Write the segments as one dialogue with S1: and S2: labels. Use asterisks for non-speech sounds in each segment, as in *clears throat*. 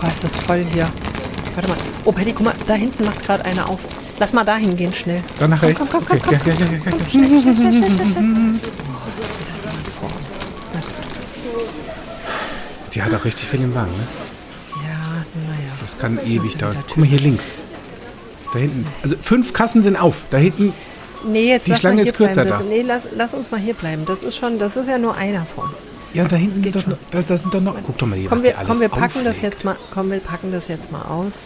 S1: Boah, ist das voll hier. Warte mal. Oh, Paddy, guck mal, da hinten macht gerade einer auf. Lass mal da hingehen, schnell.
S2: Dann nach rechts.
S1: komm, komm, komm,
S2: okay. ja, ja, ja, ja, ja. Schnell.
S1: Schnell, schnell, schnell, schnell, schnell. Vor uns. Na gut.
S2: Die hat auch richtig viel im Wagen, ne?
S1: Ja, naja.
S2: Das kann ewig
S1: ist
S2: dauern.
S1: wieder
S2: Guck mal hier links. Da hinten. Also fünf Kassen sind auf. Da hinten.
S1: Nee, jetzt
S2: Die
S1: lass
S2: Schlange
S1: mal
S2: ist kürzer
S1: bleiben.
S2: da.
S1: Das, nee, lass, lass uns mal hier bleiben. Das ist schon, das ist ja nur einer von uns.
S2: Ja, da hinten
S1: geht
S2: sind doch, noch- da, da sind doch noch. Guck doch mal hier,
S1: Komm,
S2: was
S1: wir,
S2: der alles
S1: komm, wir packen das jetzt mal, komm, wir packen das jetzt mal aus.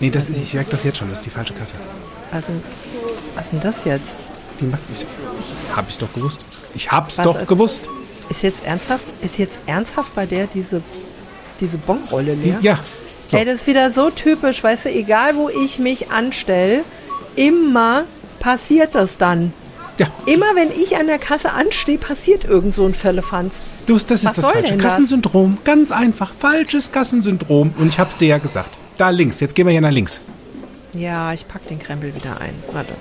S2: Nee, das ist, ich merke das jetzt schon. Das ist die falsche Kasse.
S1: Was denn, was denn das jetzt?
S2: Die macht. Ich, hab ich's doch gewusst. Ich hab's
S1: Was,
S2: doch
S1: also-
S2: gewusst.
S1: Ist jetzt ernsthaft, ist jetzt ernsthaft bei der diese, diese Bonrolle
S2: Die,
S1: leer?
S2: ja. So.
S1: Ey, das ist wieder so typisch, weißt du, egal wo ich mich anstelle, immer passiert das dann.
S2: Ja.
S1: Immer wenn ich an der Kasse anstehe, passiert irgend so ein Firlefanz.
S2: Du, das ist
S1: Was
S2: das falsche
S1: das?
S2: Kassensyndrom. Ganz einfach. Falsches Kassensyndrom. Und ich hab's dir ja gesagt. Da links. Jetzt gehen wir hier nach links.
S1: Ja, ich pack den Krempel wieder ein. Warte.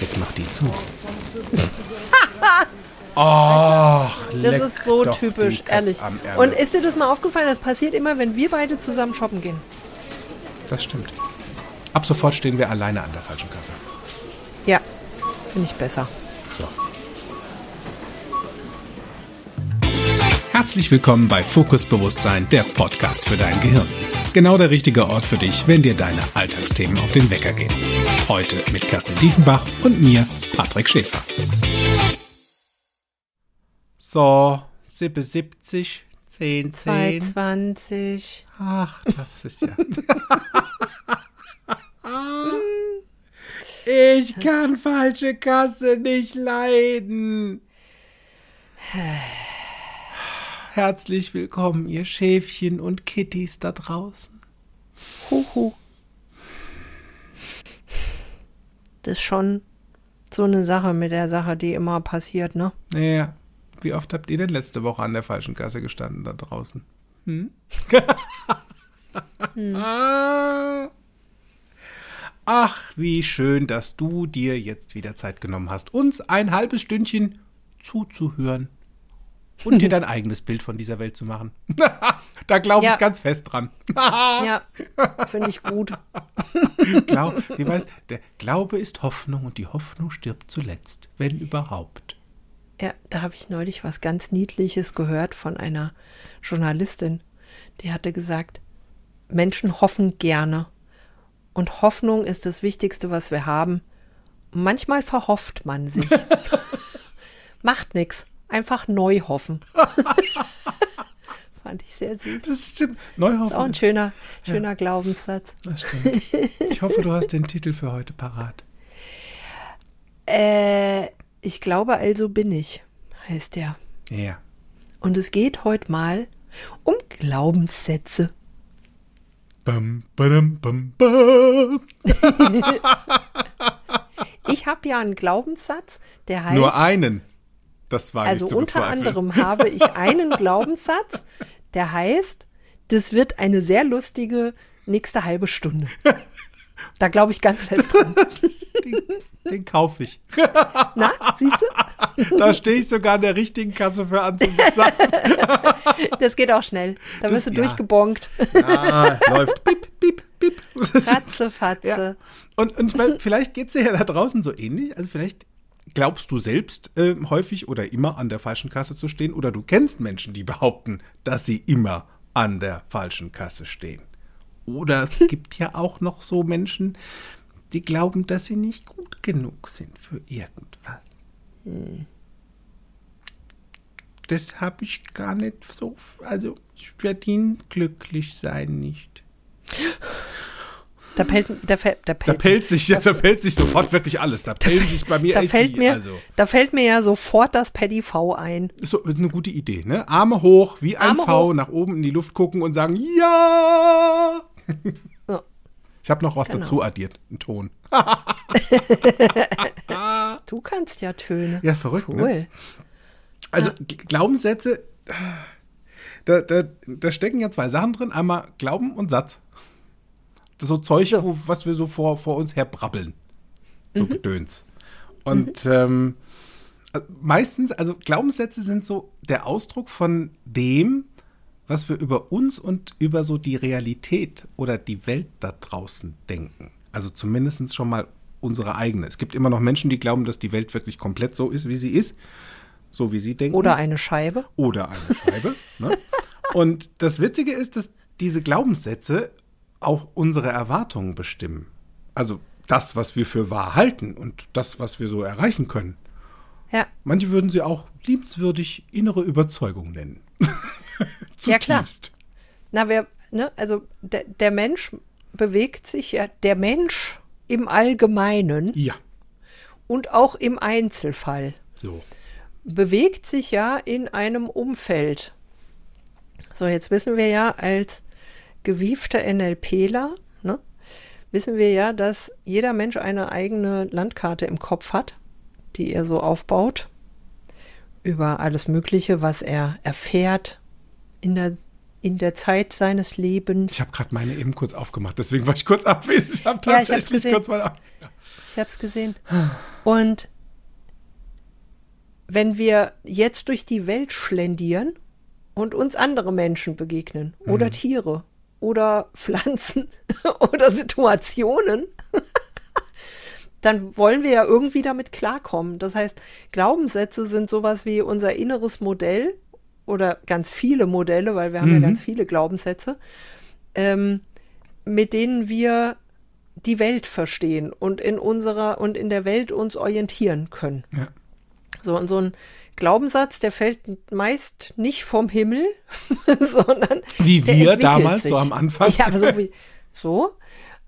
S2: Jetzt mach die zu. *laughs* Ach,
S1: Das ist so typisch, ehrlich. Und ist dir das mal aufgefallen? Das passiert immer, wenn wir beide zusammen shoppen gehen.
S2: Das stimmt. Ab sofort stehen wir alleine an der falschen Kasse.
S1: Finde ich besser.
S2: So. Herzlich willkommen bei Fokus Bewusstsein, der Podcast für dein Gehirn. Genau der richtige Ort für dich, wenn dir deine Alltagsthemen auf den Wecker gehen. Heute mit Kerstin Diefenbach und mir, Patrick Schäfer. So, 77, 10, 10.
S1: 220.
S2: Ach, das ist ja. *laughs* *laughs* ich kann falsche Kasse nicht leiden. Herzlich willkommen, ihr Schäfchen und Kitties da draußen.
S1: Huhu. Das ist schon so eine Sache mit der Sache, die immer passiert, ne?
S2: Naja, wie oft habt ihr denn letzte Woche an der falschen Kasse gestanden da draußen? Hm? *laughs* *laughs* Ach, wie schön, dass du dir jetzt wieder Zeit genommen hast, uns ein halbes Stündchen zuzuhören und dir *laughs* dein eigenes Bild von dieser Welt zu machen. *laughs* da glaube ich
S1: Ja.
S2: ganz fest dran. *laughs*
S1: Ja, finde ich gut.
S2: Glau wie weißt, der Glaube ist Hoffnung und die Hoffnung stirbt zuletzt, wenn überhaupt.
S1: Ja, da habe ich neulich was ganz Niedliches gehört von einer Journalistin. Die hatte gesagt, Menschen hoffen gerne. Und Hoffnung ist das Wichtigste, was wir haben. Und manchmal verhofft man sich. *laughs* Macht nichts. Einfach neu hoffen. *laughs* Fand ich sehr süß.
S2: Das stimmt. Neuhoffen.
S1: Auch ein schöner, schöner Glaubenssatz.
S2: Das stimmt. Ich hoffe, du hast den Titel für heute parat. *laughs*
S1: Äh, ich glaube, also bin ich, heißt der.
S2: Ja.
S1: Und es geht heute mal um Glaubenssätze.
S2: Bam, badam, bam, bam. *laughs*
S1: Ich habe ja einen Glaubenssatz, der heißt,
S2: Nur einen. Das war
S1: also unter anderem habe ich einen Glaubenssatz, der heißt, das wird eine sehr lustige nächste halbe Stunde. *laughs* Da glaube ich ganz fest dran. *laughs*
S2: Den, den kaufe ich. *laughs*
S1: Na, siehst du?
S2: Da stehe ich sogar an der richtigen Kasse für anzubezahlen. *laughs*
S1: Das geht auch schnell. Da
S2: Das-
S1: wirst du
S2: ja.
S1: durchgebonkt.
S2: Ah, läuft. Bip, bip, bip.
S1: Ratze, Fatze.
S2: Ja. Und, und vielleicht geht es dir ja da draußen so ähnlich. Also vielleicht glaubst du selbst äh, häufig oder immer an der falschen Kasse zu stehen oder du kennst Menschen, die behaupten, dass sie immer an der falschen Kasse stehen. Oder es gibt ja auch noch so Menschen, die glauben, dass sie nicht gut genug sind für irgendwas. Das habe ich gar nicht so. Also, ich verdiene glücklich sein nicht.
S1: Da pellt, da, fällt, da
S2: Da
S1: pellt,
S2: pellt sich, ja, da pellt sich sofort wirklich alles. Da pellen sich bei mir
S1: da
S2: echt
S1: fällt
S2: die,
S1: mir,
S2: also
S1: da fällt mir ja sofort das Paddy V ein.
S2: ist, so, ist eine gute Idee, ne? Arme hoch, wie ein
S1: Arme
S2: V,
S1: hoch.
S2: nach oben in die Luft gucken und sagen, ja!
S1: Ja.
S2: Ich habe noch was
S1: Genau.
S2: dazu addiert, einen Ton. *laughs*
S1: Du kannst ja Töne.
S2: Ja, verrückt, ne?
S1: Cool.
S2: Also G- Glaubenssätze, da, da, da stecken ja zwei Sachen drin. Einmal Glauben und Satz. Das ist so Zeug,
S1: So.
S2: Wo, was wir so vor, vor uns her brabbeln. So
S1: Mhm.
S2: Gedöns. Und ähm, äh, meistens, also Glaubenssätze sind so der Ausdruck von dem, was wir über uns und über so die Realität oder die Welt da draußen denken. Also zumindest schon mal unsere eigene. Es gibt immer noch Menschen, die glauben, dass die Welt wirklich komplett so ist, wie sie ist. So wie sie denken.
S1: Oder eine Scheibe.
S2: Oder eine Scheibe. ne? Und das Witzige ist, dass diese Glaubenssätze auch unsere Erwartungen bestimmen. Also das, was wir für wahr halten und das, was wir so erreichen können.
S1: Ja.
S2: Manche würden sie auch liebenswürdig innere Überzeugung nennen. *laughs*
S1: ja, klar. Na, wer, ne, also der, der Mensch bewegt sich ja, der Mensch im Allgemeinen
S2: Ja,
S1: und auch im Einzelfall
S2: so.
S1: bewegt sich ja in einem Umfeld. So, jetzt wissen wir ja als gewiefter NLPler, ne, wissen wir ja, dass jeder Mensch eine eigene Landkarte im Kopf hat, die er so aufbaut über alles Mögliche, was er erfährt in der, in der Zeit seines Lebens.
S2: Ich habe gerade meine eben kurz aufgemacht, deswegen war ich kurz abwesend. Ich habe
S1: Ja, ich
S2: tatsächlich kurz mal. ab-
S1: Ich habe es gesehen. Und wenn wir jetzt durch die Welt schlendieren und uns andere Menschen begegnen oder Tiere oder Pflanzen *laughs* oder Situationen, *laughs* dann wollen wir ja irgendwie damit klarkommen. Das heißt, Glaubenssätze sind sowas wie unser inneres Modell oder ganz viele Modelle, weil wir haben ja ganz viele Glaubenssätze, ähm, mit denen wir die Welt verstehen und in unserer und in der Welt uns orientieren können.
S2: Ja.
S1: So, und so ein Glaubenssatz, der fällt meist nicht vom Himmel, *laughs* sondern
S2: Wie wir damals,
S1: sich.
S2: so am Anfang.
S1: Ja, so wie so.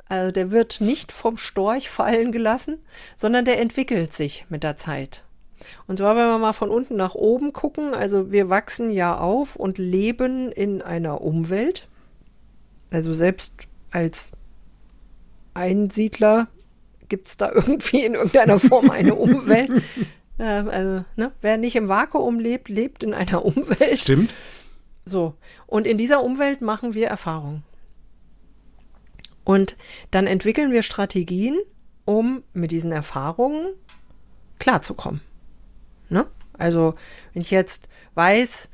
S1: Also der wird nicht vom Storch fallen gelassen, sondern der entwickelt sich mit der Zeit. Und zwar, wenn wir mal von unten nach oben gucken, also wir wachsen ja auf und leben in einer Umwelt. Also selbst als Einsiedler gibt es da *laughs* irgendwie in irgendeiner Form eine Umwelt. *laughs* Ähm, also, ne? wer nicht im Vakuum lebt, lebt in einer Umwelt.
S2: Stimmt.
S1: So. Und in dieser Umwelt machen wir Erfahrungen. Und dann entwickeln wir Strategien, um mit diesen Erfahrungen klarzukommen. Ne? Also, wenn ich jetzt weiß,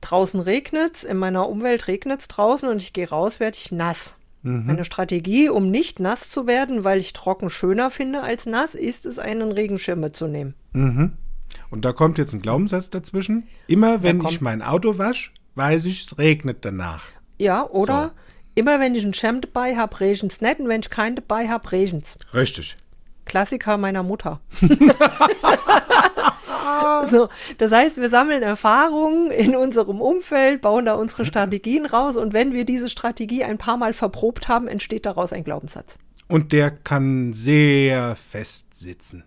S1: draußen regnet's, in meiner Umwelt regnet's draußen und ich gehe raus, werde ich nass. Meine Strategie, um nicht nass zu werden, weil ich trocken schöner finde als nass, ist es, einen Regenschirm mitzunehmen.
S2: Und da kommt jetzt ein Glaubenssatz dazwischen. Immer wenn ich mein Auto wasche, weiß ich, es regnet danach.
S1: Ja, oder immer wenn ich einen Schirm dabei habe, regen's nicht und wenn ich keinen dabei habe, regen's.
S2: Richtig.
S1: Klassiker meiner Mutter. *laughs* *laughs* so, das heißt, wir sammeln Erfahrungen in unserem Umfeld, bauen da unsere Strategien raus und wenn wir diese Strategie ein paar Mal verprobt haben, entsteht daraus ein Glaubenssatz.
S2: Und der kann sehr fest sitzen.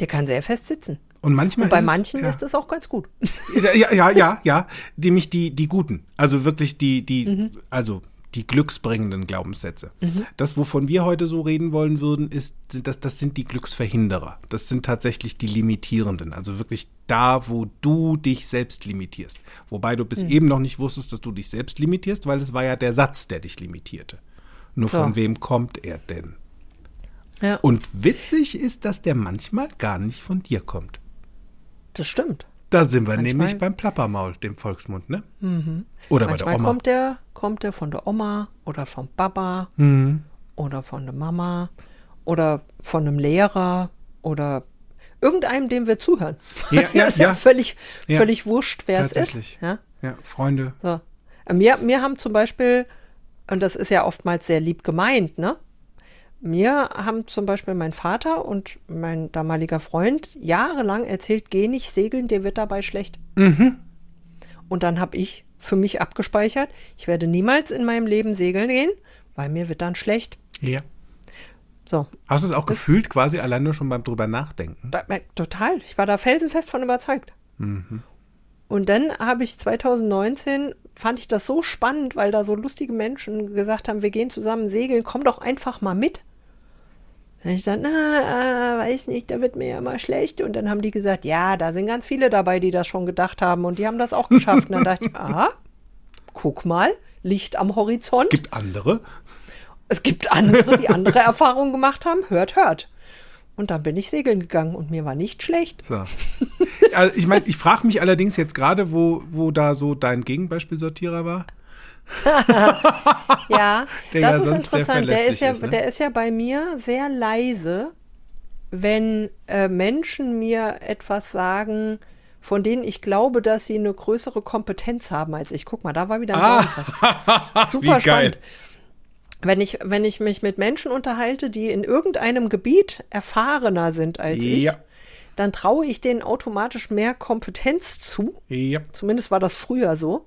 S1: Der kann sehr fest sitzen.
S2: Und manchmal
S1: Und bei
S2: ist es-
S1: manchen
S2: ja.
S1: ist das auch ganz gut.
S2: Ja, ja, ja, ja. Nämlich die, die guten. Also wirklich die, die,
S1: Mhm.
S2: also die glücksbringenden Glaubenssätze. Das, wovon wir heute so reden wollen würden, ist, sind das, sind die Glücksverhinderer. Das sind tatsächlich die limitierenden. Also wirklich da, wo du dich selbst limitierst. Wobei du
S1: Mhm.
S2: bis eben noch nicht wusstest, dass du dich selbst limitierst, weil es war ja der Satz, der dich limitierte. Nur
S1: So.
S2: von wem kommt er denn?
S1: Ja,
S2: Und witzig ist, dass der manchmal gar nicht von dir kommt.
S1: das stimmt.
S2: Da sind wir
S1: Manchmal-
S2: nämlich beim Plappermaul, dem Volksmund, ne? Oder bei der Oma.
S1: kommt der, kommt der von der Oma oder vom Papa
S2: Mhm.
S1: oder von der Mama oder von einem Lehrer oder irgendeinem, dem wir zuhören.
S2: Ja, *laughs* ja,
S1: ist ja,
S2: ja.
S1: völlig,
S2: Ja,
S1: völlig wurscht, wer es ist.
S2: tatsächlich.
S1: Ja?
S2: Ja, Freunde.
S1: So. Mir, mir haben zum Beispiel, und das ist ja oftmals sehr lieb gemeint, ne? Mir haben zum Beispiel mein Vater und mein damaliger Freund jahrelang erzählt, geh nicht segeln, dir wird dabei schlecht. Und dann habe ich für mich abgespeichert, ich werde niemals in meinem Leben segeln gehen, weil mir wird dann schlecht.
S2: Ja.
S1: So,
S2: Hast du es auch
S1: Das-
S2: gefühlt, quasi allein nur schon beim drüber nachdenken?
S1: da, total. Ich war da felsenfest von überzeugt. Und dann habe ich 2019, fand ich das so spannend, weil da so lustige Menschen gesagt haben, wir gehen zusammen segeln, komm doch einfach mal mit. Dann ich dann, na, äh, weiß nicht, da wird mir ja immer schlecht. Und dann haben die gesagt, ja, da sind ganz viele dabei, die das schon gedacht haben und die haben das auch geschafft. Und dann dachte ich, *laughs* ah, guck mal, Licht am Horizont.
S2: Es gibt andere.
S1: Es gibt andere, die andere *laughs* Erfahrungen gemacht haben. Hört, hört. Und dann bin ich segeln gegangen und mir war nicht schlecht.
S2: So. also ich meine, ich frage mich allerdings jetzt gerade, wo, wo da so dein Gegenbeispielsortierer war.
S1: Ja, *laughs*
S2: Der
S1: das ist interessant. Der ist, ja,
S2: ist, ne?
S1: der ist ja bei mir sehr leise, wenn äh, Menschen mir etwas sagen, von denen ich glaube, dass sie eine größere Kompetenz haben als ich. Guck mal, da war wieder ein
S2: Ah. *laughs*
S1: Super spannend. Wenn ich, wenn ich mich mit Menschen unterhalte, die in irgendeinem Gebiet erfahrener sind als ich,
S2: Ja.
S1: dann traue ich denen automatisch mehr Kompetenz zu.
S2: Ja.
S1: Zumindest war das früher so.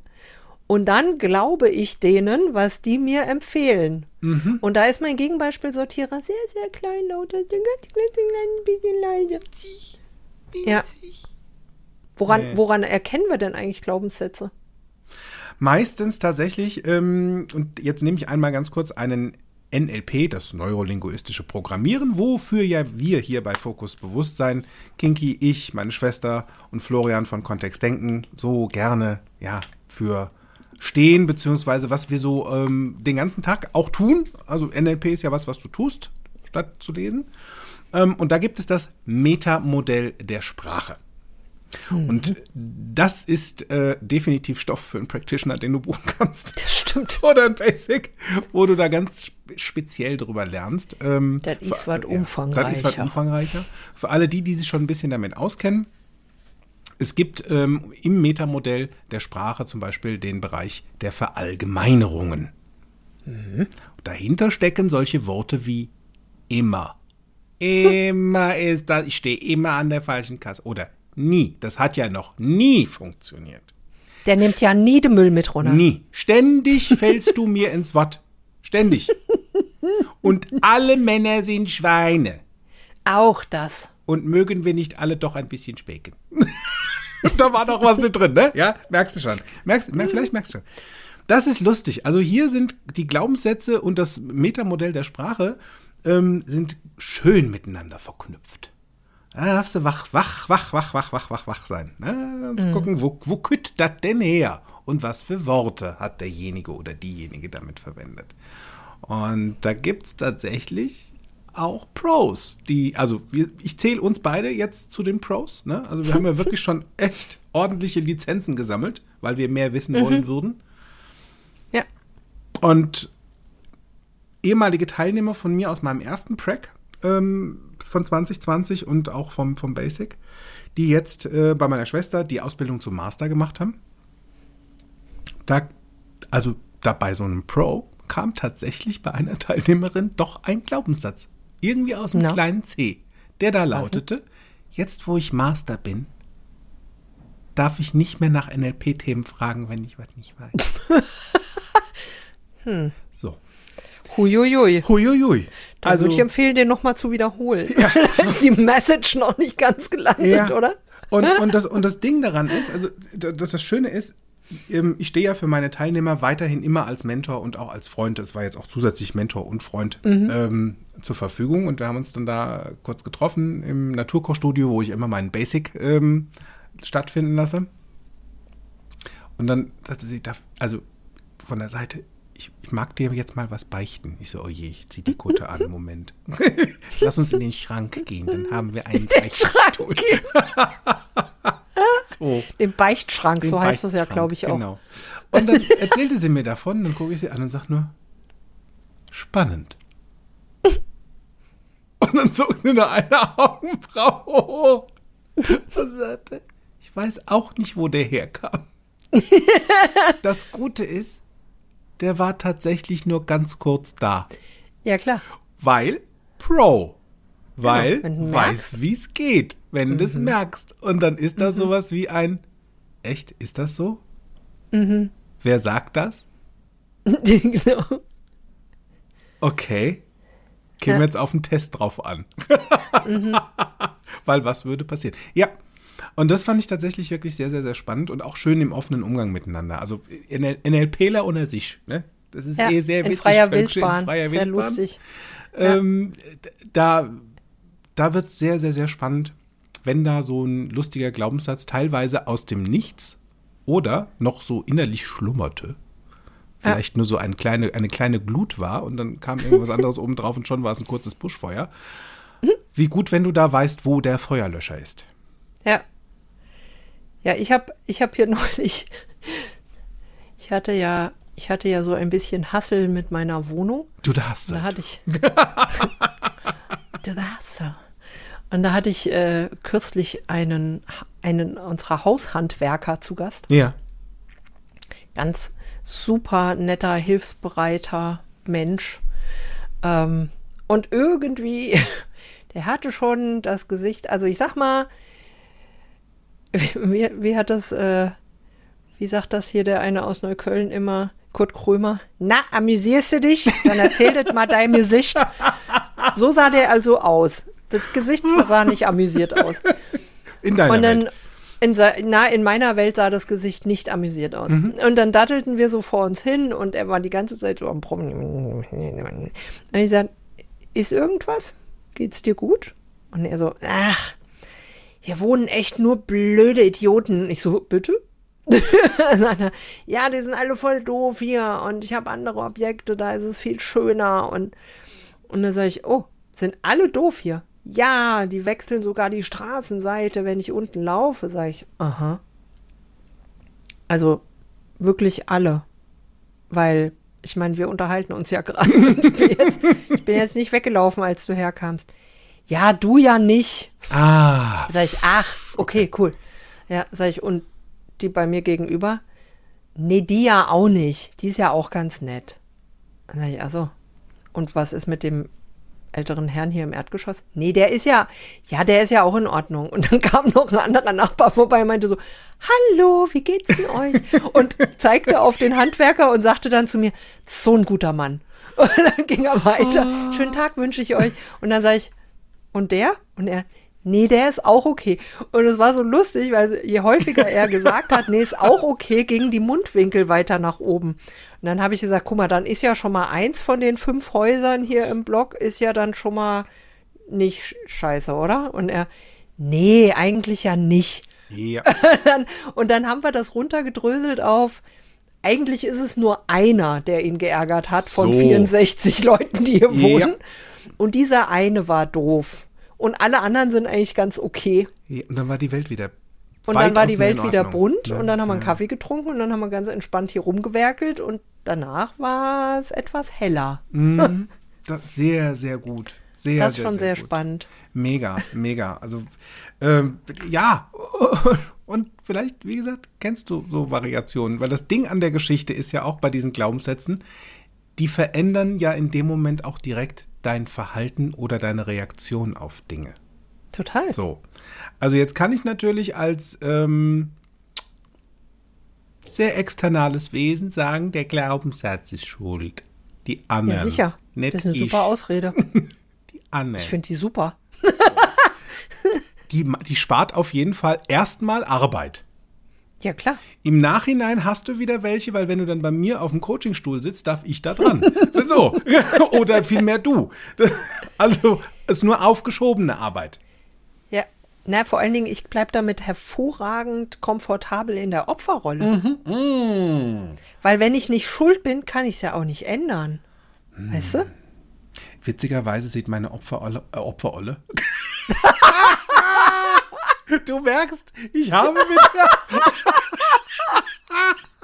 S1: Und dann glaube ich denen, was die mir empfehlen.
S2: Mhm.
S1: Und da ist mein Gegenbeispielsortierer sehr, sehr klein, lauter, so ganz klein, ein bisschen leise. Ja. Woran,
S2: Nee.
S1: woran erkennen wir denn eigentlich Glaubenssätze?
S2: Meistens tatsächlich, ähm, und jetzt nehme ich einmal ganz kurz einen NLP, das neurolinguistische Programmieren, wofür ja wir hier bei Fokus Bewusstsein, Kinky, ich, meine Schwester und Florian von Kontext Denken so gerne ja für stehen, beziehungsweise was wir so ähm, den ganzen Tag auch tun. Also NLP ist ja was, was du tust, statt zu lesen. Ähm, und da gibt es das Metamodell der Sprache. Und das ist äh, definitiv Stoff für einen Practitioner, den du buchen kannst.
S1: Das stimmt. *laughs*
S2: Oder ein Basic, wo du da ganz spe- speziell drüber lernst. Ähm,
S1: Das ist was
S2: Das ist was
S1: umfangreicher.
S2: umfangreicher. Für alle die, die sich schon ein bisschen damit auskennen. Es gibt ähm, im Metamodell der Sprache zum Beispiel den Bereich der Verallgemeinerungen. Dahinter stecken solche Worte wie immer. Immer ist das, ich stehe immer an der falschen Kasse. Oder nie. Das hat ja noch nie funktioniert.
S1: Der nimmt ja nie den Müll mit runter.
S2: Nie. Ständig *laughs* fällst du mir ins Wort. Ständig. Und alle Männer sind Schweine.
S1: Auch das.
S2: Und mögen wir nicht alle doch ein bisschen specken. *laughs* da war doch was mit drin, ne? Ja, merkst du schon. Merkst, mer- vielleicht merkst du schon. Das ist lustig. Also hier sind die Glaubenssätze und das Metamodell der Sprache ähm, sind schön miteinander verknüpft. Da darfst du wach, wach, wach, wach, wach, wach, wach, wach sein. Ne? Und zu gucken, wo, wo kütt das denn her? Und was für Worte hat derjenige oder diejenige damit verwendet? Und da gibt es tatsächlich auch Pros, die, also wir, ich zähle uns beide jetzt zu den Pros. Ne? Also wir haben ja wirklich schon *laughs* echt ordentliche Lizenzen gesammelt, weil wir mehr wissen wollen würden.
S1: Ja.
S2: Und ehemalige Teilnehmer von mir aus meinem ersten Prac ähm, von 2020 und auch vom, vom Basic, die jetzt äh, bei meiner Schwester die Ausbildung zum Master gemacht haben. Da, also da bei so einem Pro kam tatsächlich bei einer Teilnehmerin doch ein Glaubenssatz. Irgendwie aus dem
S1: Na?
S2: kleinen C, der da lautete, jetzt wo ich Master bin, darf ich nicht mehr nach NLP-Themen fragen, wenn ich was nicht weiß. *laughs* So.
S1: Huiuiui.
S2: Huiuiui.
S1: Da
S2: Also,
S1: würde ich empfehlen, den nochmal zu wiederholen. Ist *laughs* die Message noch nicht ganz gelandet,
S2: ja.
S1: oder?
S2: Und, und, das, und das Ding daran ist, also da- dass das Schöne ist, ich stehe ja für meine Teilnehmer weiterhin immer als Mentor und auch als Freund. Das war jetzt auch zusätzlich Mentor und Freund ähm, zur Verfügung. Und wir haben uns dann da kurz getroffen im Naturkochstudio, wo ich immer meinen Basic ähm, stattfinden lasse. Und dann sagte sie, darf, also von der Seite, ich, ich mag dir jetzt mal was beichten. Ich so, oh je, ich zieh die Kutte an, *laughs* Moment. Lass uns in den Schrank gehen, dann haben wir einen Beichtstuhl. *laughs* so.
S1: Den Beichtschrank,
S2: Den
S1: so heißt das ja, glaube ich, auch.
S2: Genau. Und dann *laughs* erzählte sie mir davon, dann gucke ich sie an und sage nur, spannend. *laughs* Und dann zog sie nur eine Augenbraue hoch und sagte, ich weiß auch nicht, wo der herkam. *laughs* Das Gute ist, der war tatsächlich nur ganz kurz da.
S1: Ja, klar.
S2: Weil Pro. Weil
S1: wenn du merkst.
S2: weiß, wie es geht, wenn du
S1: Mhm.
S2: das merkst. Und dann ist da sowas wie ein Echt, ist das so?
S1: Mhm.
S2: Wer sagt das? *laughs*
S1: genau.
S2: Okay. Kämen
S1: Ja.
S2: wir jetzt auf den Test drauf an. *laughs* Weil was würde passieren? Ja. Und das fand ich tatsächlich wirklich sehr, sehr, sehr spannend und auch schön im offenen Umgang miteinander. Also NL NLPler unter sich. Ne? Das ist
S1: Ja,
S2: eh sehr
S1: in
S2: witzig.
S1: freier Wildbahn.
S2: In freier
S1: Sehr
S2: Wildbahn.
S1: lustig.
S2: Ähm, d- da da wird es sehr, sehr, sehr spannend, wenn da so ein lustiger Glaubenssatz teilweise aus dem Nichts oder noch so innerlich schlummerte. Vielleicht nur so eine kleine, eine kleine Glut war und dann kam irgendwas *laughs* anderes oben drauf und schon war es ein kurzes Buschfeuer. Wie gut, wenn du da weißt, wo der Feuerlöscher ist.
S1: Ja. Ja, ich habe ich hab hier *laughs* neulich, ich hatte ja, ich hatte ja so ein bisschen Hassel mit meiner Wohnung.
S2: Du darfst.
S1: Da hatte ich. *laughs* du darfst. Und da hatte ich äh, kürzlich einen, einen unserer Haushandwerker zu Gast.
S2: Ja.
S1: Ganz super netter, hilfsbereiter Mensch. Ähm, und irgendwie, *laughs* der hatte schon das Gesicht, also ich sag mal, wie, wie hat das, äh, wie sagt das hier der eine aus Neukölln immer? Kurt Krömer. Na, amüsierst du dich? Dann erzähl mal dein Gesicht. So sah der also aus. Das Gesicht sah nicht amüsiert aus.
S2: In deiner
S1: Und dann,
S2: Welt.
S1: in, na, in meiner Welt sah das Gesicht nicht amüsiert aus. Und dann dattelten wir so vor uns hin und er war die ganze Zeit so am Proben. Und ich gesagt, ist irgendwas? Geht's dir gut? Und er so, ach, hier wohnen echt nur blöde Idioten. Ich so, bitte? *laughs* Ja, die sind alle voll doof hier und ich habe andere Objekte, da ist es viel schöner. Und, und dann sage ich, oh, sind alle doof hier? Ja, die wechseln sogar die Straßenseite, wenn ich unten laufe, sage ich, aha. Also wirklich alle. Weil, ich meine, wir unterhalten uns ja *laughs* gerade. Und Ich, bin jetzt- ich bin jetzt nicht weggelaufen, als du herkamst. Ja, du ja nicht.
S2: Ah.
S1: Sag ich, ach, okay, cool. Ja, sag ich, und die bei mir gegenüber? Nee, die ja auch nicht. Die ist ja auch ganz nett. Dann sag ich, ach so. Und was ist mit dem älteren Herrn hier im Erdgeschoss? Nee, der ist ja, ja, der ist ja auch in Ordnung. Und dann *laughs* kam noch ein anderer Nachbar vorbei und meinte so, hallo, wie geht's denn euch? *laughs* Und zeigte auf den Handwerker und sagte dann zu mir, so ein guter Mann. *laughs* Und dann ging er weiter. Schönen Tag wünsche ich euch. Und dann sage ich, und der? Und er, nee, der ist auch okay. Und es war so lustig, weil je häufiger er gesagt hat, nee, ist auch okay, gingen die Mundwinkel weiter nach oben. Und dann habe ich gesagt, guck mal, dann ist ja schon mal eins von den fünf Häusern hier im Block, ist ja dann schon mal nicht scheiße, oder? Und er, nee, eigentlich ja nicht.
S2: Ja. *laughs*
S1: Dann, und dann haben wir das runtergedröselt auf, eigentlich ist es nur einer, der ihn geärgert hat von
S2: So.
S1: 64 Leuten, die hier
S2: Ja.
S1: wohnen. Und dieser eine war doof. Und alle anderen sind eigentlich ganz okay.
S2: ja. Und dann war die Welt wieder.
S1: Und dann war die Welt wieder bunt
S2: Ja,
S1: und dann haben wir einen
S2: ja.
S1: Kaffee getrunken und dann haben wir ganz entspannt hier rumgewerkelt und danach war es etwas heller. *laughs*
S2: Das, sehr, sehr gut. Sehr,
S1: das ist
S2: sehr,
S1: schon sehr,
S2: gut.
S1: spannend.
S2: Mega, mega. Also, ähm, ja. *laughs* Und vielleicht, wie gesagt, kennst du so Variationen. Weil das Ding an der Geschichte ist ja auch bei diesen Glaubenssätzen, die verändern ja in dem Moment auch direkt dein Verhalten oder deine Reaktion auf Dinge.
S1: Total.
S2: So. Also jetzt kann ich natürlich als ähm, sehr externales Wesen sagen, der Glaubenssatz ist schuld. Die anderen.
S1: Ja, sicher.
S2: Nicht
S1: das ist eine
S2: ich.
S1: super Ausrede. *laughs*
S2: Die anderen.
S1: Ich finde die super.
S2: die, die spart auf jeden Fall erstmal Arbeit.
S1: Ja, klar.
S2: Im Nachhinein hast du wieder welche, weil wenn du dann bei mir auf dem Coachingstuhl sitzt, darf ich da dran. *laughs* so. *laughs* Oder vielmehr du. *laughs* Also, es ist nur aufgeschobene Arbeit.
S1: Ja. Na, vor allen Dingen, ich bleibe damit hervorragend komfortabel in der Opferrolle.
S2: Mhm.
S1: Weil wenn ich nicht schuld bin, kann ich es ja auch nicht ändern. Weißt du?
S2: Witzigerweise sieht meine Opferolle. Äh, Opferolle. Du merkst, ich habe mit. *laughs*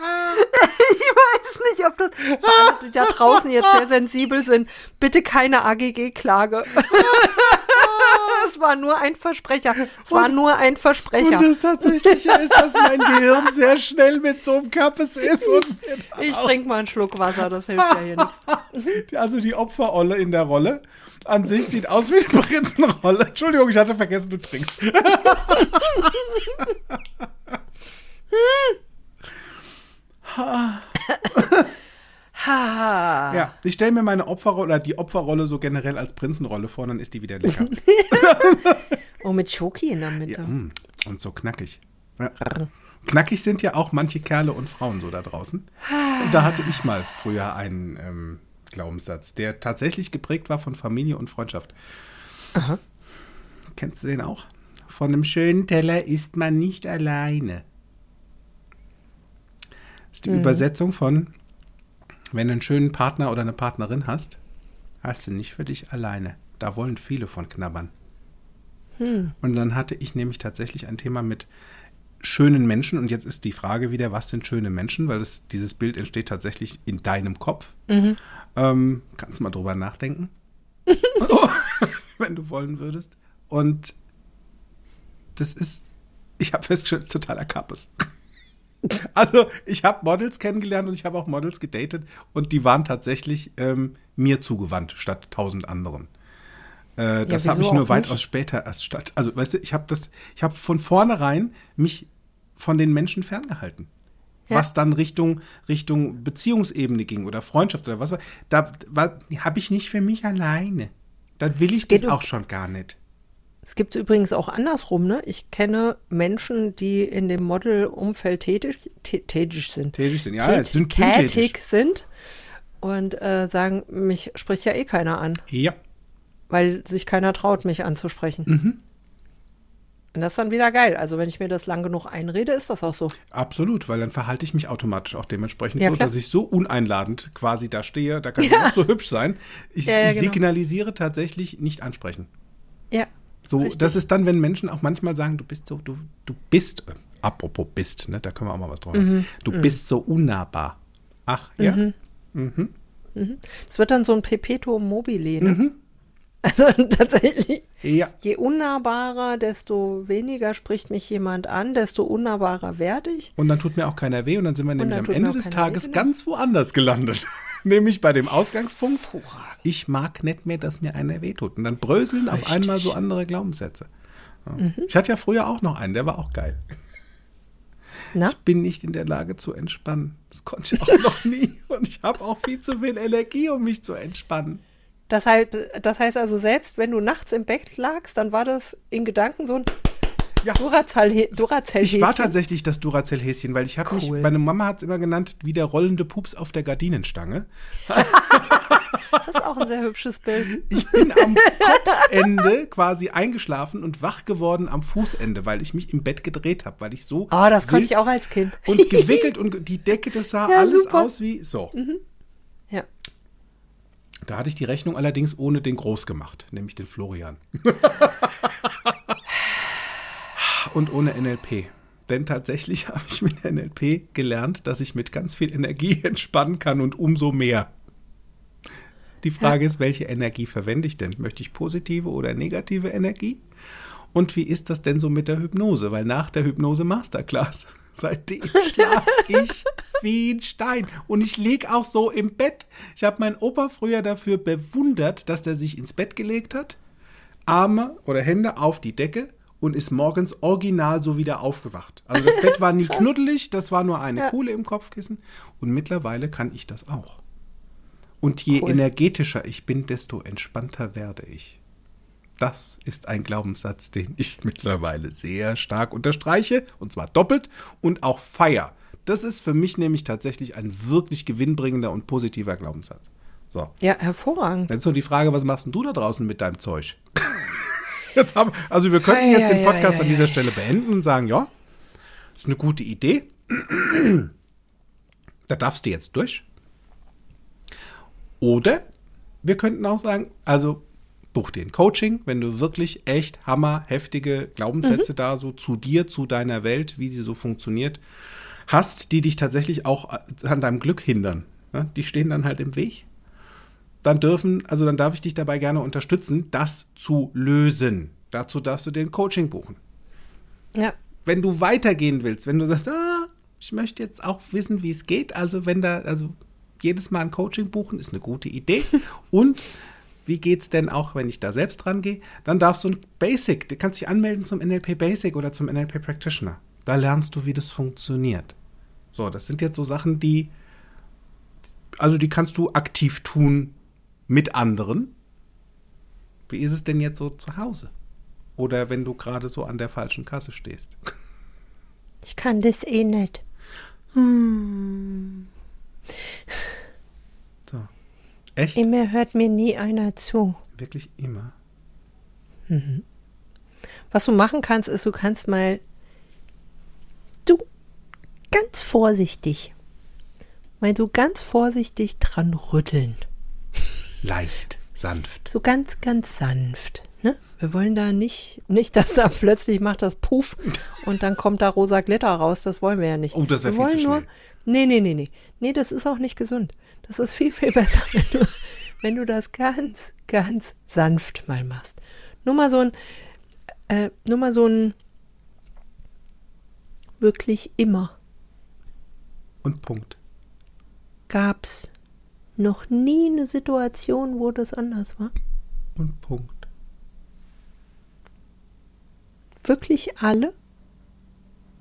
S1: Ich weiß nicht, ob das alle, die da draußen jetzt sehr sensibel sind. Bitte keine AGG-Klage. *laughs* Es war nur ein Versprecher. Es war nur ein Versprecher.
S2: Und das Tatsächliche ist, dass mein Gehirn sehr schnell mit so einem Kappes ist. Und *laughs*
S1: Ich trinke mal einen Schluck Wasser, das hilft ja hier nicht.
S2: Also die Opferolle in der Rolle an sich sieht aus wie die Prinzenrolle. Entschuldigung, ich hatte vergessen, du trinkst. Ja, ich stelle mir meine Opferrolle, oder die Opferrolle so generell als Prinzenrolle vor, dann ist die wieder lecker. *laughs*
S1: Oh, mit Schoki in der Mitte.
S2: Ja, mm, und so knackig. Ja. Knackig sind ja auch manche Kerle und Frauen so da draußen. Und da hatte ich mal früher einen ähm, Glaubenssatz, der tatsächlich geprägt war von Familie und Freundschaft. Kennst du den auch? Von einem schönen Teller isst man nicht alleine. Das ist die Übersetzung von, wenn du einen schönen Partner oder eine Partnerin hast, hast du nicht für dich alleine. Da wollen viele von knabbern. Und dann hatte ich nämlich tatsächlich ein Thema mit schönen Menschen, und jetzt ist die Frage wieder, was sind schöne Menschen, weil es, dieses Bild entsteht tatsächlich in deinem Kopf. Ähm, kannst du mal drüber nachdenken, *laughs* wenn du wollen würdest. Und das ist, ich habe festgestellt, es ist totaler Kappes. *laughs* Also ich habe Models kennengelernt und ich habe auch Models gedatet und die waren tatsächlich ähm, mir zugewandt statt tausend anderen. Äh, das habe
S1: wieso
S2: ich nur weitaus
S1: nicht?
S2: später erst statt. Also weißt du, ich habe das, ich habe von vornherein mich von den Menschen ferngehalten.
S1: Ja.
S2: Was dann Richtung, Richtung Beziehungsebene ging oder Freundschaft oder was war, da habe ich nicht für mich alleine. Da will ich das
S1: Geht
S2: auch schon gar nicht.
S1: Es gibt es übrigens auch andersrum, ne? Ich kenne Menschen, die in dem Modelumfeld tätig, tä- tätig sind.
S2: Tätig sind, ja,
S1: Tät-
S2: sind
S1: tätig sind und äh, sagen, mich spricht ja eh keiner an,
S2: Ja,
S1: weil sich keiner traut, mich anzusprechen.
S2: Mhm.
S1: Und das ist dann wieder geil. Also wenn ich mir das lang genug einrede, ist das auch so.
S2: absolut, weil dann verhalte ich mich automatisch auch dementsprechend
S1: Ja,
S2: so,
S1: klar.
S2: dass ich so uneinladend quasi da stehe. Da kann ich noch so hübsch sein. Ich,
S1: Ja,
S2: ich
S1: genau.
S2: signalisiere tatsächlich nicht ansprechen.
S1: Ja.
S2: So,
S1: Richtig.
S2: das ist dann, wenn Menschen auch manchmal sagen, du bist so, du, du bist, äh, apropos bist, ne, da können wir auch mal was drüber.
S1: Mhm.
S2: Du bist so unnahbar. Ach, ja.
S1: Es wird dann so ein Perpetuum mobile. Ne?
S2: Mhm.
S1: Also *laughs* tatsächlich,
S2: Ja.
S1: je unnahbarer, desto weniger spricht mich jemand an, desto unnahbarer werde ich.
S2: Und dann tut mir auch keiner weh und dann sind wir nämlich am
S1: tut
S2: Ende des Tages
S1: weh, genau.
S2: ganz woanders gelandet. *laughs* Nämlich bei dem Ausgangspunkt, ich mag nicht mehr, dass mir einer wehtut. Und dann bröseln auf
S1: Richtig.
S2: einmal so andere Glaubenssätze. Ja. Ich hatte ja früher auch noch einen, der war auch geil.
S1: Na?
S2: Ich bin nicht in der Lage zu entspannen. Das konnte ich auch noch *laughs* nie. Und ich habe auch viel zu viel Energie, um mich zu entspannen.
S1: Das, halt, das heißt also, selbst wenn du nachts im Bett lagst, dann war das in Gedanken so ein
S2: Ja.
S1: Duracell- Duracell
S2: Ich war tatsächlich das Duracell-Häschen, weil ich habe mich,
S1: Cool.
S2: meine Mama hat es immer genannt, wie der rollende Pups auf der Gardinenstange. *laughs*
S1: Das ist auch ein sehr hübsches Bild.
S2: Ich bin am Kopfende quasi eingeschlafen und wach geworden am Fußende, weil ich mich im Bett gedreht habe, weil ich so.
S1: Oh, das konnte ich auch als Kind.
S2: Und gewickelt und die Decke, das sah *laughs*
S1: Ja,
S2: alles
S1: super.
S2: aus wie so.
S1: Ja.
S2: Da hatte ich die Rechnung allerdings ohne den Groß gemacht, nämlich den Florian. *laughs* und ohne NLP. Denn tatsächlich *laughs* habe ich mit NLP gelernt, dass ich mit ganz viel Energie *laughs* entspannen kann und umso mehr. Die Frage ist, welche Energie verwende ich denn? Möchte ich positive oder negative Energie? Und wie ist das denn so mit der Hypnose? Weil nach der Hypnose Masterclass, seitdem schlafe *laughs* ich wie ein Stein. Und ich liege auch so im Bett. Ich habe meinen Opa früher dafür bewundert, dass der sich ins Bett gelegt hat, Arme oder Hände auf die Decke und ist morgens original so wieder aufgewacht. Also das Bett war nie *laughs* knuddelig, das war nur eine
S1: Ja.
S2: Kuhle im Kopfkissen. Und mittlerweile kann ich das auch. Und je
S1: Cool.
S2: energetischer ich bin, desto entspannter werde ich. Das ist ein Glaubenssatz, den ich mittlerweile sehr stark unterstreiche, und zwar doppelt und auch feier. Das ist für mich nämlich tatsächlich ein wirklich gewinnbringender und positiver Glaubenssatz. So,
S1: Ja, hervorragend.
S2: jetzt nur die Frage, was machst du da draußen mit deinem Zeug? *laughs* Jetzt haben, also wir könnten jetzt den
S1: ei,
S2: Podcast
S1: ei,
S2: an dieser. Stelle beenden und sagen, ja, ist eine gute Idee. *clears throat* Da darfst du jetzt durch. Oder wir könnten auch sagen, also buch dir ein Coaching, wenn du wirklich echt hammerheftige Glaubenssätze da so zu dir, zu deiner Welt, wie sie so funktioniert, hast, die dich tatsächlich auch an deinem Glück hindern. Ja, die stehen dann halt im Weg. Dann dürfen, also dann darf ich dich dabei gerne unterstützen, das zu lösen. Dazu darfst du dir ein Coaching buchen
S1: Ja.
S2: wenn du weitergehen willst, wenn du sagst, ah, ich möchte jetzt auch wissen, wie es geht, also wenn da, also jedes Mal ein Coaching buchen ist eine gute Idee. *laughs* Und wie geht's denn auch, wenn ich da selbst dran gehe? Dann darfst du ein Basic, du kannst dich anmelden zum NLP Basic oder zum NLP Practitioner. Da lernst du, wie das funktioniert. So, das sind jetzt so Sachen, die, also die kannst du aktiv tun mit anderen. Wie ist es denn jetzt so zu Hause? Oder wenn du gerade so an der falschen Kasse stehst?
S1: Ich kann das eh nicht.
S2: So. Echt?
S1: Immer hört mir nie einer zu.
S2: Wirklich immer.
S1: Was du machen kannst, ist, du kannst mal du ganz vorsichtig, mal so ganz vorsichtig dran rütteln.
S2: Leicht, sanft.
S1: So ganz, ganz sanft. Ne? Wir wollen da nicht, nicht, dass da plötzlich macht das Puff und dann kommt da rosa Glitter raus. Das wollen wir ja nicht.
S2: Oh, das wäre viel zu
S1: wollen
S2: schnell.
S1: Nee, nee, nee, nee. Nee, das ist auch nicht gesund. Das ist viel, viel besser, wenn du, wenn du das ganz, ganz sanft mal machst. Nur mal so ein, äh, nur mal so ein wirklich immer
S2: Und Punkt.
S1: gab's noch nie eine Situation, wo das anders war.
S2: Und Punkt.
S1: Wirklich alle?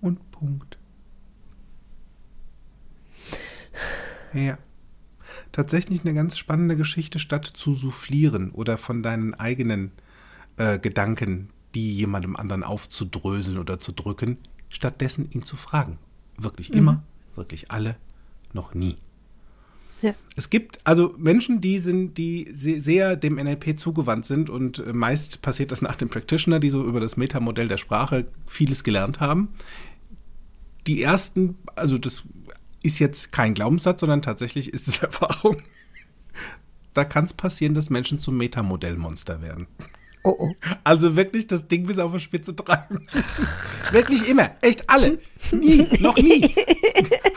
S2: Und Punkt. Ja. Tatsächlich eine ganz spannende Geschichte, statt zu soufflieren oder von deinen eigenen äh, Gedanken, die jemandem anderen aufzudröseln oder zu drücken, stattdessen ihn zu fragen. Wirklich immer, wirklich alle, noch nie.
S1: Ja.
S2: Es gibt also Menschen, die sind, die se- sehr dem NLP zugewandt sind und äh, meist passiert das nach dem Practitioner, die so über das Metamodell der Sprache vieles gelernt haben. Die ersten, also das ist jetzt kein Glaubenssatz, sondern tatsächlich ist es *laughs* Erfahrung. Da kann es passieren, dass Menschen zum Metamodellmonster werden.
S1: Oh, oh.
S2: Also wirklich das Ding bis auf die Spitze treiben. *laughs* wirklich immer. Echt alle. Nie. Noch nie.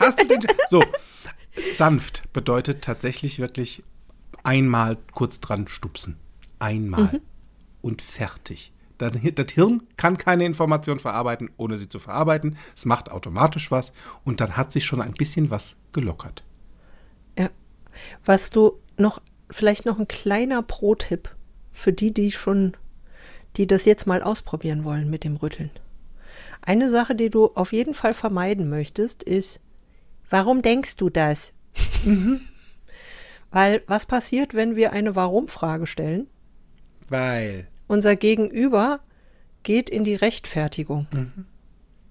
S2: Hast du den. So. Sanft bedeutet tatsächlich wirklich einmal kurz dran stupsen. Einmal. Und fertig. Das Hirn kann keine Information verarbeiten, ohne sie zu verarbeiten. Es macht automatisch was und dann hat sich schon ein bisschen was gelockert.
S1: Ja. Was du noch, vielleicht noch ein kleiner Pro-Tipp für die, die schon, die das jetzt mal ausprobieren wollen mit dem Rütteln. Eine Sache, die du auf jeden Fall vermeiden möchtest, ist, warum denkst du das? *laughs* Weil was passiert, wenn wir eine Warum-Frage stellen?
S2: Weil.
S1: Unser Gegenüber geht in die Rechtfertigung.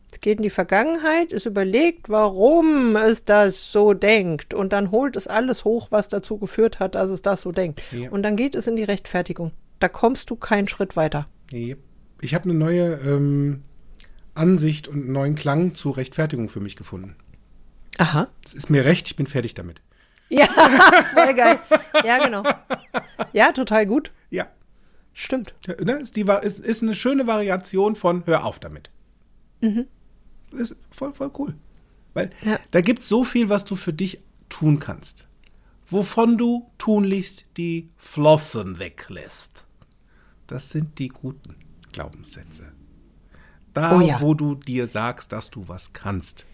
S1: Es geht in die Vergangenheit, es überlegt, warum es das so denkt. Und dann holt es alles hoch, was dazu geführt hat, dass es das so denkt.
S2: Ja.
S1: Und dann geht es in die Rechtfertigung. Da kommst du keinen Schritt weiter.
S2: Yep. Ich habe eine neue ähm, Ansicht und einen neuen Klang zur Rechtfertigung für mich gefunden.
S1: Aha.
S2: Es ist mir recht, ich bin fertig damit.
S1: Ja, *laughs* voll geil. Ja, genau. Ja, total gut.
S2: Ja.
S1: Stimmt.
S2: Ne? Ist, die, ist, ist eine schöne Variation von Hör auf damit. Ist voll, voll cool. Weil
S1: Ja.
S2: da gibt es so viel, was du für dich tun kannst. Wovon du tunlichst die Flossen weglässt. Das sind die guten Glaubenssätze. Da,
S1: Oh ja.
S2: wo du dir sagst, dass du was kannst.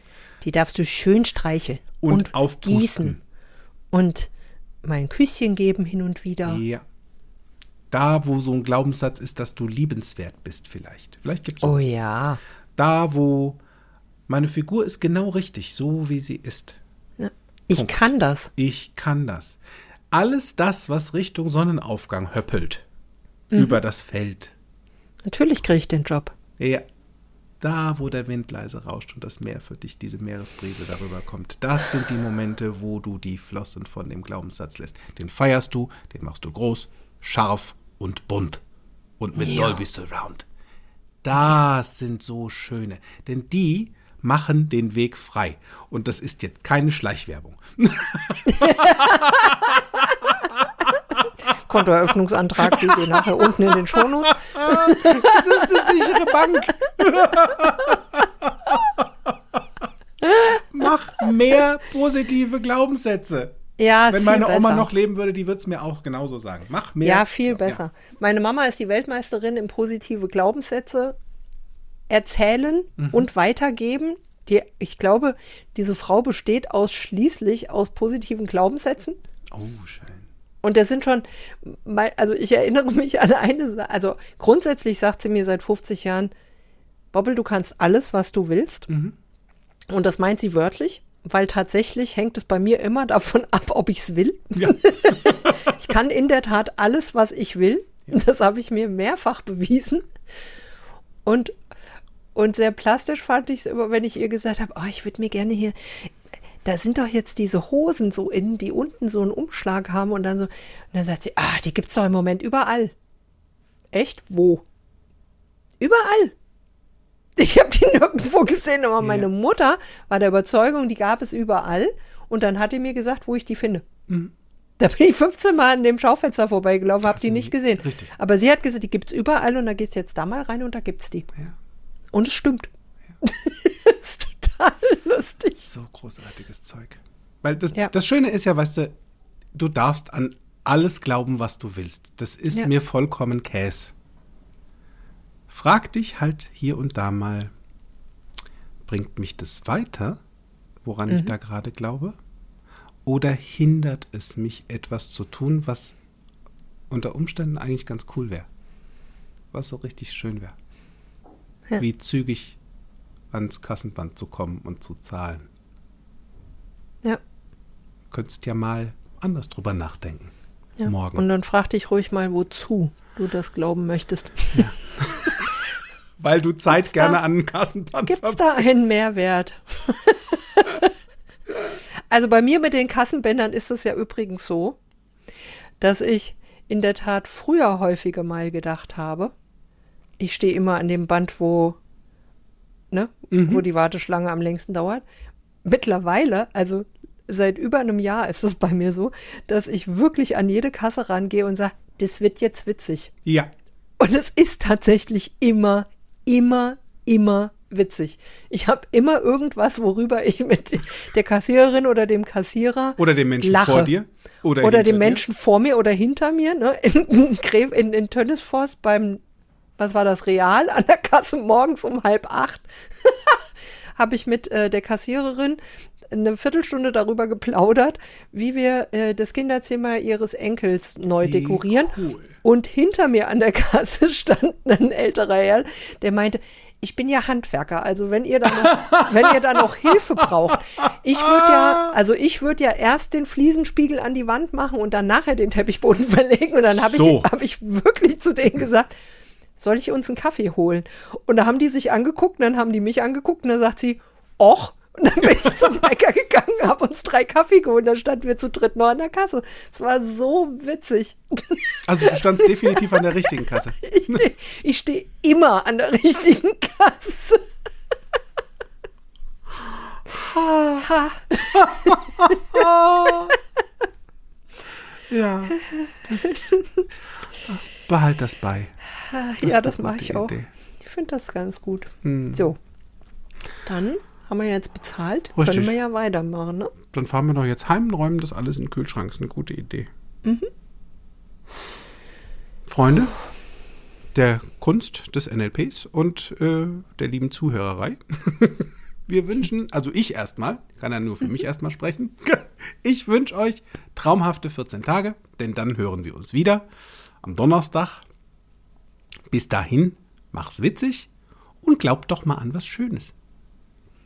S1: Die darfst du schön streicheln.
S2: Und aufpusten.
S1: gießen. Und mal ein Küsschen geben hin und wieder.
S2: Ja. Da, wo so ein Glaubenssatz ist, dass du liebenswert bist, vielleicht. Vielleicht gibt es
S1: Oh ja.
S2: Da, wo meine Figur ist genau richtig, so wie sie ist.
S1: Ich
S2: Punkt.
S1: kann das.
S2: Ich kann das. Alles das, was Richtung Sonnenaufgang höppelt,
S1: Mhm.
S2: über das Feld.
S1: Natürlich kriege ich den Job.
S2: Ja. Da, wo der Wind leise rauscht und das Meer für dich, diese Meeresbrise darüber kommt. Das sind die Momente, wo du die Flossen von dem Glaubenssatz lässt. Den feierst du, den machst du groß, scharf und bunt. Und mit
S1: Ja.
S2: Dolby Surround. Das sind so schöne. Denn die machen den Weg frei. Und das ist jetzt keine Schleichwerbung. *laughs*
S1: Kontoeröffnungsantrag seht ihr nachher unten in den Shownotes. *laughs*
S2: Das ist eine sichere Bank. *laughs* Mach mehr positive Glaubenssätze.
S1: Ja,
S2: Wenn meine Oma noch leben würde, die würde es mir auch genauso sagen. Mach mehr.
S1: Ja, viel
S2: Ja.
S1: besser. Meine Mama ist die Weltmeisterin im positive Glaubenssätze erzählen
S2: Mhm.
S1: und weitergeben. Die, ich glaube, diese Frau besteht ausschließlich aus positiven Glaubenssätzen.
S2: Oh, schön.
S1: Und das sind schon, also ich erinnere mich an eine Sache. Also grundsätzlich sagt sie mir seit 50 Jahren, Bobbel, du kannst alles, was du willst.
S2: Mhm.
S1: Und das meint sie wörtlich, weil tatsächlich hängt es bei mir immer davon ab, ob ich es will.
S2: Ja. *laughs*
S1: Ich kann in der Tat alles, was ich will. Das habe ich mir mehrfach bewiesen. Und, und sehr plastisch fand ich es immer, wenn ich ihr gesagt habe, oh, ich würde mir gerne hier, da sind doch jetzt diese Hosen so innen, die unten so einen Umschlag haben und dann so, und dann sagt sie, ah, die gibt's doch im Moment überall. Echt? Wo? Überall. Ich habe die nirgendwo gesehen, aber meine Mutter war der Überzeugung, die gab es überall. Und dann hat die mir gesagt, wo ich die finde. Da bin ich 15 Mal an dem Schaufenster vorbeigelaufen, habe die nicht gesehen.
S2: richtig.
S1: Aber sie hat gesagt, die gibt es überall und da gehst du jetzt da mal rein und da gibt es die.
S2: Ja.
S1: Und es stimmt. *laughs* das ist total lustig.
S2: So großartiges Zeug. Weil das,
S1: Ja.
S2: das Schöne ist ja, weißt du, du darfst an alles glauben, was du willst. Das ist
S1: Ja.
S2: mir vollkommen Käse. Frag dich halt hier und da mal, bringt mich das weiter, woran
S1: Mhm.
S2: ich da gerade glaube? Oder hindert es mich, etwas zu tun, was unter Umständen eigentlich ganz cool wäre? Was so richtig schön wäre?
S1: Ja.
S2: Wie zügig ans Kassenband zu kommen und zu zahlen.
S1: Ja.
S2: Könntest ja mal anders drüber nachdenken.
S1: ja.
S2: Morgen.
S1: Und dann frag dich ruhig mal, wozu du das glauben möchtest. *laughs*
S2: Weil du Zeit
S1: Gibt's
S2: gerne
S1: da-
S2: an den Kassenband
S1: Gibt es da einen Mehrwert? *laughs* also bei mir mit den Kassenbändern ist es ja übrigens so, dass ich in der Tat früher häufiger mal gedacht habe, ich stehe immer an dem Band, wo, ne, wo die Warteschlange am längsten dauert. Mittlerweile, also seit über einem Jahr ist es bei mir so, dass ich wirklich an jede Kasse rangehe und sage, das wird jetzt witzig.
S2: Ja.
S1: Und es ist tatsächlich immer, immer, immer witzig. Ich habe immer irgendwas, worüber ich mit der Kassiererin oder dem Kassierer
S2: Oder dem Menschen
S1: lache.
S2: vor dir. Oder,
S1: oder dem
S2: dir.
S1: Menschen vor mir oder hinter mir. Ne? In, in, in, Tönnesforst beim, was war das, Real an der Kasse morgens um halb acht *laughs* habe ich mit äh, der Kassiererin eine Viertelstunde darüber geplaudert, wie wir äh, das Kinderzimmer ihres Enkels neu
S2: Wie
S1: dekorieren.
S2: cool.
S1: Und hinter mir an der *laughs* Kasse stand ein älterer Herr, der meinte, ich bin ja Handwerker, also wenn ihr da noch, *laughs* wenn ihr da noch Hilfe braucht, ich würde ja, also ich würde ja erst den Fliesenspiegel an die Wand machen und dann nachher den Teppichboden *laughs* verlegen und dann habe
S2: So.
S1: ich, habe ich wirklich zu denen gesagt, soll ich uns einen Kaffee holen? Und da haben die sich angeguckt, und dann haben die mich angeguckt und dann sagt sie, och. Und dann bin ich zum Bäcker gegangen, *laughs* habe uns drei Kaffee geholt, dann standen wir zu dritt noch an der Kasse. Es war so witzig.
S2: Also du standst definitiv an der richtigen Kasse. *laughs*
S1: Ich stehe steh immer an der richtigen Kasse. Ha. *laughs*
S2: Ja. Das, das behalt das bei. ist
S1: ja,
S2: eine
S1: das mache ich auch.
S2: Idee.
S1: Ich finde das ganz gut.
S2: Hm.
S1: So. Dann haben wir jetzt bezahlt.
S2: Richtig.
S1: Können wir ja weitermachen, ne?
S2: Dann fahren wir doch jetzt heim und räumen das alles in den Kühlschrank. Ist eine gute Idee.
S1: Mhm.
S2: Freunde der Kunst des NLPs und äh, der lieben Zuhörerei. *laughs* Wir wünschen, also ich erstmal, kann ja nur für mich erstmal sprechen. *laughs* Ich wünsche euch traumhafte 14 Tage, denn dann hören wir uns wieder am Donnerstag. Bis dahin, mach's witzig und glaubt doch mal an was Schönes.